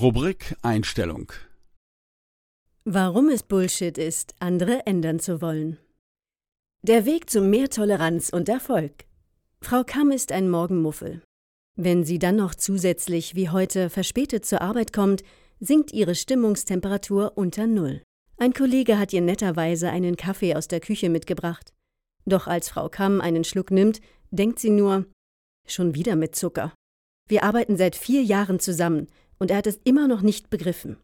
Rubrik Einstellung Warum es Bullshit ist, andere ändern zu wollen. Der Weg zu mehr Toleranz und Erfolg. Frau Kamm ist ein Morgenmuffel. Wenn sie dann noch zusätzlich wie heute verspätet zur Arbeit kommt, sinkt ihre Stimmungstemperatur unter Null. Ein Kollege hat ihr netterweise einen Kaffee aus der Küche mitgebracht. Doch als Frau Kamm einen Schluck nimmt, denkt sie nur, schon wieder mit Zucker. Wir arbeiten seit vier Jahren zusammen und er hat es immer noch nicht begriffen.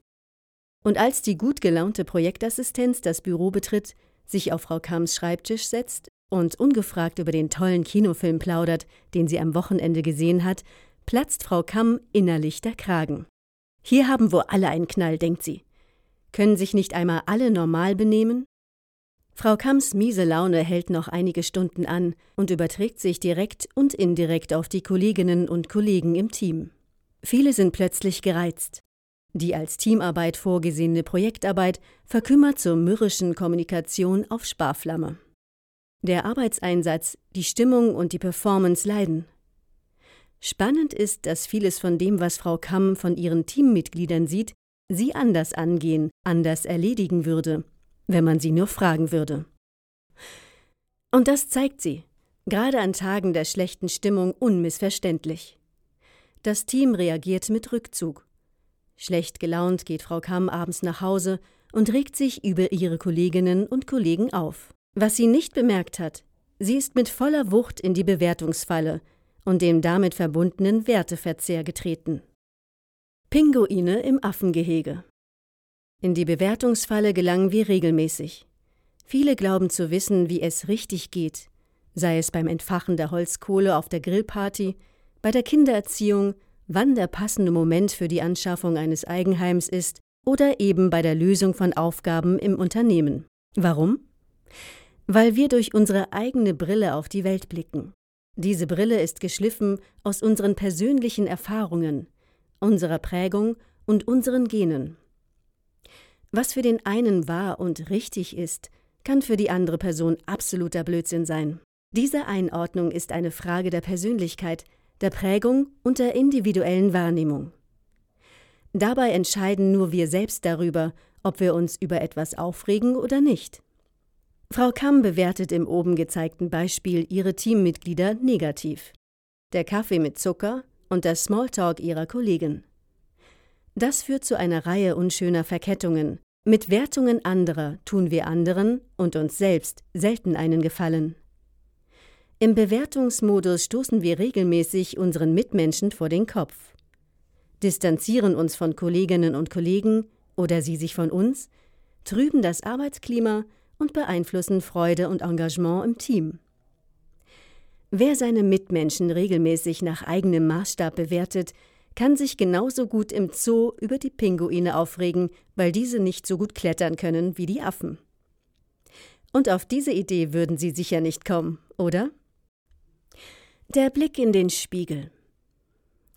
Und als die gut gelaunte Projektassistenz das Büro betritt, sich auf Frau Kamms Schreibtisch setzt und ungefragt über den tollen Kinofilm plaudert, den sie am Wochenende gesehen hat, platzt Frau Kamm innerlich der Kragen. Hier haben wohl alle einen Knall, denkt sie. Können sich nicht einmal alle normal benehmen? Frau Kamms miese Laune hält noch einige Stunden an und überträgt sich direkt und indirekt auf die Kolleginnen und Kollegen im Team. Viele sind plötzlich gereizt. Die als Teamarbeit vorgesehene Projektarbeit verkümmert zur mürrischen Kommunikation auf Sparflamme. Der Arbeitseinsatz, die Stimmung und die Performance leiden. Spannend ist, dass vieles von dem, was Frau Kamm von ihren Teammitgliedern sieht, sie anders angehen, anders erledigen würde, wenn man sie nur fragen würde. Und das zeigt sie, gerade an Tagen der schlechten Stimmung unmissverständlich. Das Team reagiert mit Rückzug. Schlecht gelaunt geht Frau Kamm abends nach Hause und regt sich über ihre Kolleginnen und Kollegen auf. Was sie nicht bemerkt hat, sie ist mit voller Wucht in die Bewertungsfalle und dem damit verbundenen Werteverzehr getreten. Pinguine im Affengehege. In die Bewertungsfalle gelangen wir regelmäßig. Viele glauben zu wissen, wie es richtig geht, sei es beim Entfachen der Holzkohle auf der Grillparty, bei der Kindererziehung, wann der passende Moment für die Anschaffung eines Eigenheims ist oder eben bei der Lösung von Aufgaben im Unternehmen. Warum? Weil wir durch unsere eigene Brille auf die Welt blicken. Diese Brille ist geschliffen aus unseren persönlichen Erfahrungen, unserer Prägung und unseren Genen. Was für den einen wahr und richtig ist, kann für die andere Person absoluter Blödsinn sein. Diese Einordnung ist eine Frage der Persönlichkeit, der Prägung und der individuellen Wahrnehmung. Dabei entscheiden nur wir selbst darüber, ob wir uns über etwas aufregen oder nicht. Frau Kamm bewertet im oben gezeigten Beispiel ihre Teammitglieder negativ. Der Kaffee mit Zucker, und der Smalltalk ihrer Kollegen. Das führt zu einer Reihe unschöner Verkettungen. Mit Wertungen anderer tun wir anderen und uns selbst selten einen Gefallen. Im Bewertungsmodus stoßen wir regelmäßig unseren Mitmenschen vor den Kopf, distanzieren uns von Kolleginnen und Kollegen oder sie sich von uns, trüben das Arbeitsklima und beeinflussen Freude und Engagement im Team. Wer seine Mitmenschen regelmäßig nach eigenem Maßstab bewertet, kann sich genauso gut im Zoo über die Pinguine aufregen, weil diese nicht so gut klettern können wie die Affen. Und auf diese Idee würden Sie sicher nicht kommen, oder? Der Blick in den Spiegel.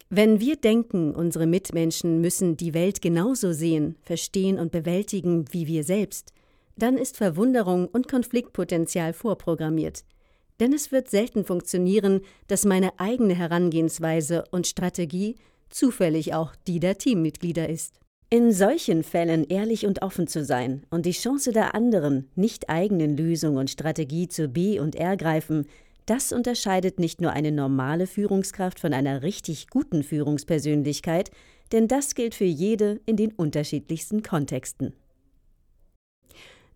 Wenn wir denken, unsere Mitmenschen müssen die Welt genauso sehen, verstehen und bewältigen wie wir selbst, dann ist Verwunderung und Konfliktpotenzial vorprogrammiert – denn es wird selten funktionieren, dass meine eigene Herangehensweise und Strategie zufällig auch die der Teammitglieder ist. In solchen Fällen ehrlich und offen zu sein und die Chance der anderen, nicht eigenen Lösung und Strategie zu B und R greifen, das unterscheidet nicht nur eine normale Führungskraft von einer richtig guten Führungspersönlichkeit, denn das gilt für jede in den unterschiedlichsten Kontexten.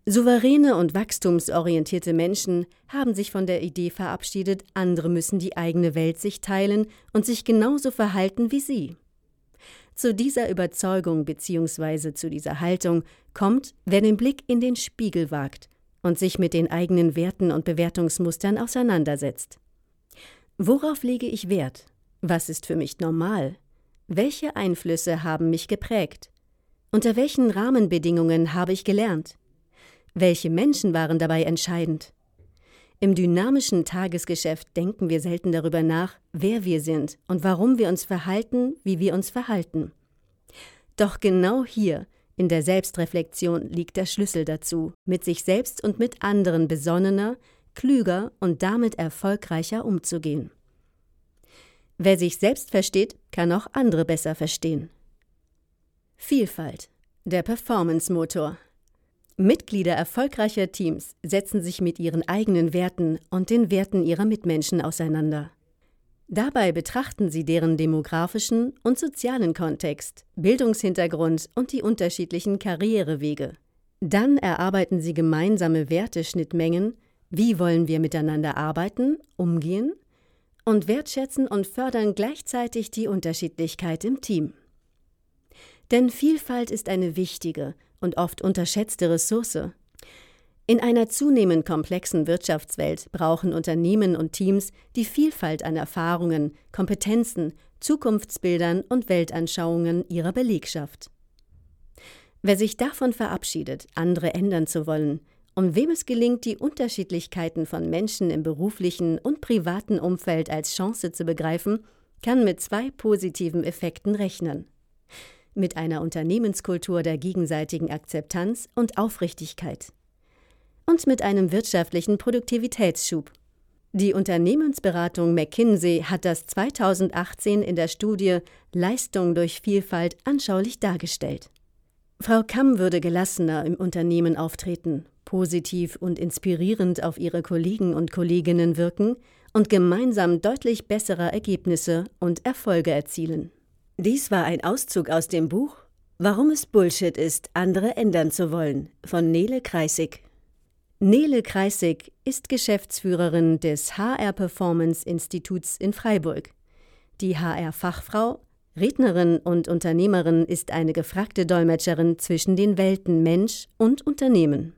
Souveräne und wachstumsorientierte Menschen haben sich von der Idee verabschiedet, andere müssen die eigene Welt sich teilen und sich genauso verhalten wie sie. Zu dieser Überzeugung bzw. zu dieser Haltung kommt, wer den Blick in den Spiegel wagt und sich mit den eigenen Werten und Bewertungsmustern auseinandersetzt. Worauf lege ich Wert? Was ist für mich normal? Welche Einflüsse haben mich geprägt? Unter welchen Rahmenbedingungen habe ich gelernt? Welche Menschen waren dabei entscheidend? Im dynamischen Tagesgeschäft denken wir selten darüber nach, wer wir sind und warum wir uns verhalten, wie wir uns verhalten. Doch genau hier, in der Selbstreflexion, liegt der Schlüssel dazu, mit sich selbst und mit anderen besonnener, klüger und damit erfolgreicher umzugehen. Wer sich selbst versteht, kann auch andere besser verstehen. Vielfalt, der Performance-Motor. Mitglieder erfolgreicher Teams setzen sich mit ihren eigenen Werten und den Werten ihrer Mitmenschen auseinander. Dabei betrachten sie deren demografischen und sozialen Kontext, Bildungshintergrund und die unterschiedlichen Karrierewege. Dann erarbeiten sie gemeinsame Werteschnittmengen, wie wollen wir miteinander arbeiten, umgehen und wertschätzen und fördern gleichzeitig die Unterschiedlichkeit im Team. Denn Vielfalt ist eine wichtige und oft unterschätzte Ressource. In einer zunehmend komplexen Wirtschaftswelt brauchen Unternehmen und Teams die Vielfalt an Erfahrungen, Kompetenzen, Zukunftsbildern und Weltanschauungen ihrer Belegschaft. Wer sich davon verabschiedet, andere ändern zu wollen, und wem es gelingt, die Unterschiedlichkeiten von Menschen im beruflichen und privaten Umfeld als Chance zu begreifen, kann mit zwei positiven Effekten rechnen mit einer Unternehmenskultur der gegenseitigen Akzeptanz und Aufrichtigkeit und mit einem wirtschaftlichen Produktivitätsschub. Die Unternehmensberatung McKinsey hat das 2018 in der Studie Leistung durch Vielfalt anschaulich dargestellt. Frau Kamm würde gelassener im Unternehmen auftreten, positiv und inspirierend auf ihre Kollegen und Kolleginnen wirken und gemeinsam deutlich bessere Ergebnisse und Erfolge erzielen. Dies war ein Auszug aus dem Buch Warum es Bullshit ist, andere ändern zu wollen von Nele Kreisig. Nele Kreisig ist Geschäftsführerin des HR Performance Instituts in Freiburg. Die HR-Fachfrau, Rednerin und Unternehmerin ist eine gefragte Dolmetscherin zwischen den Welten Mensch und Unternehmen.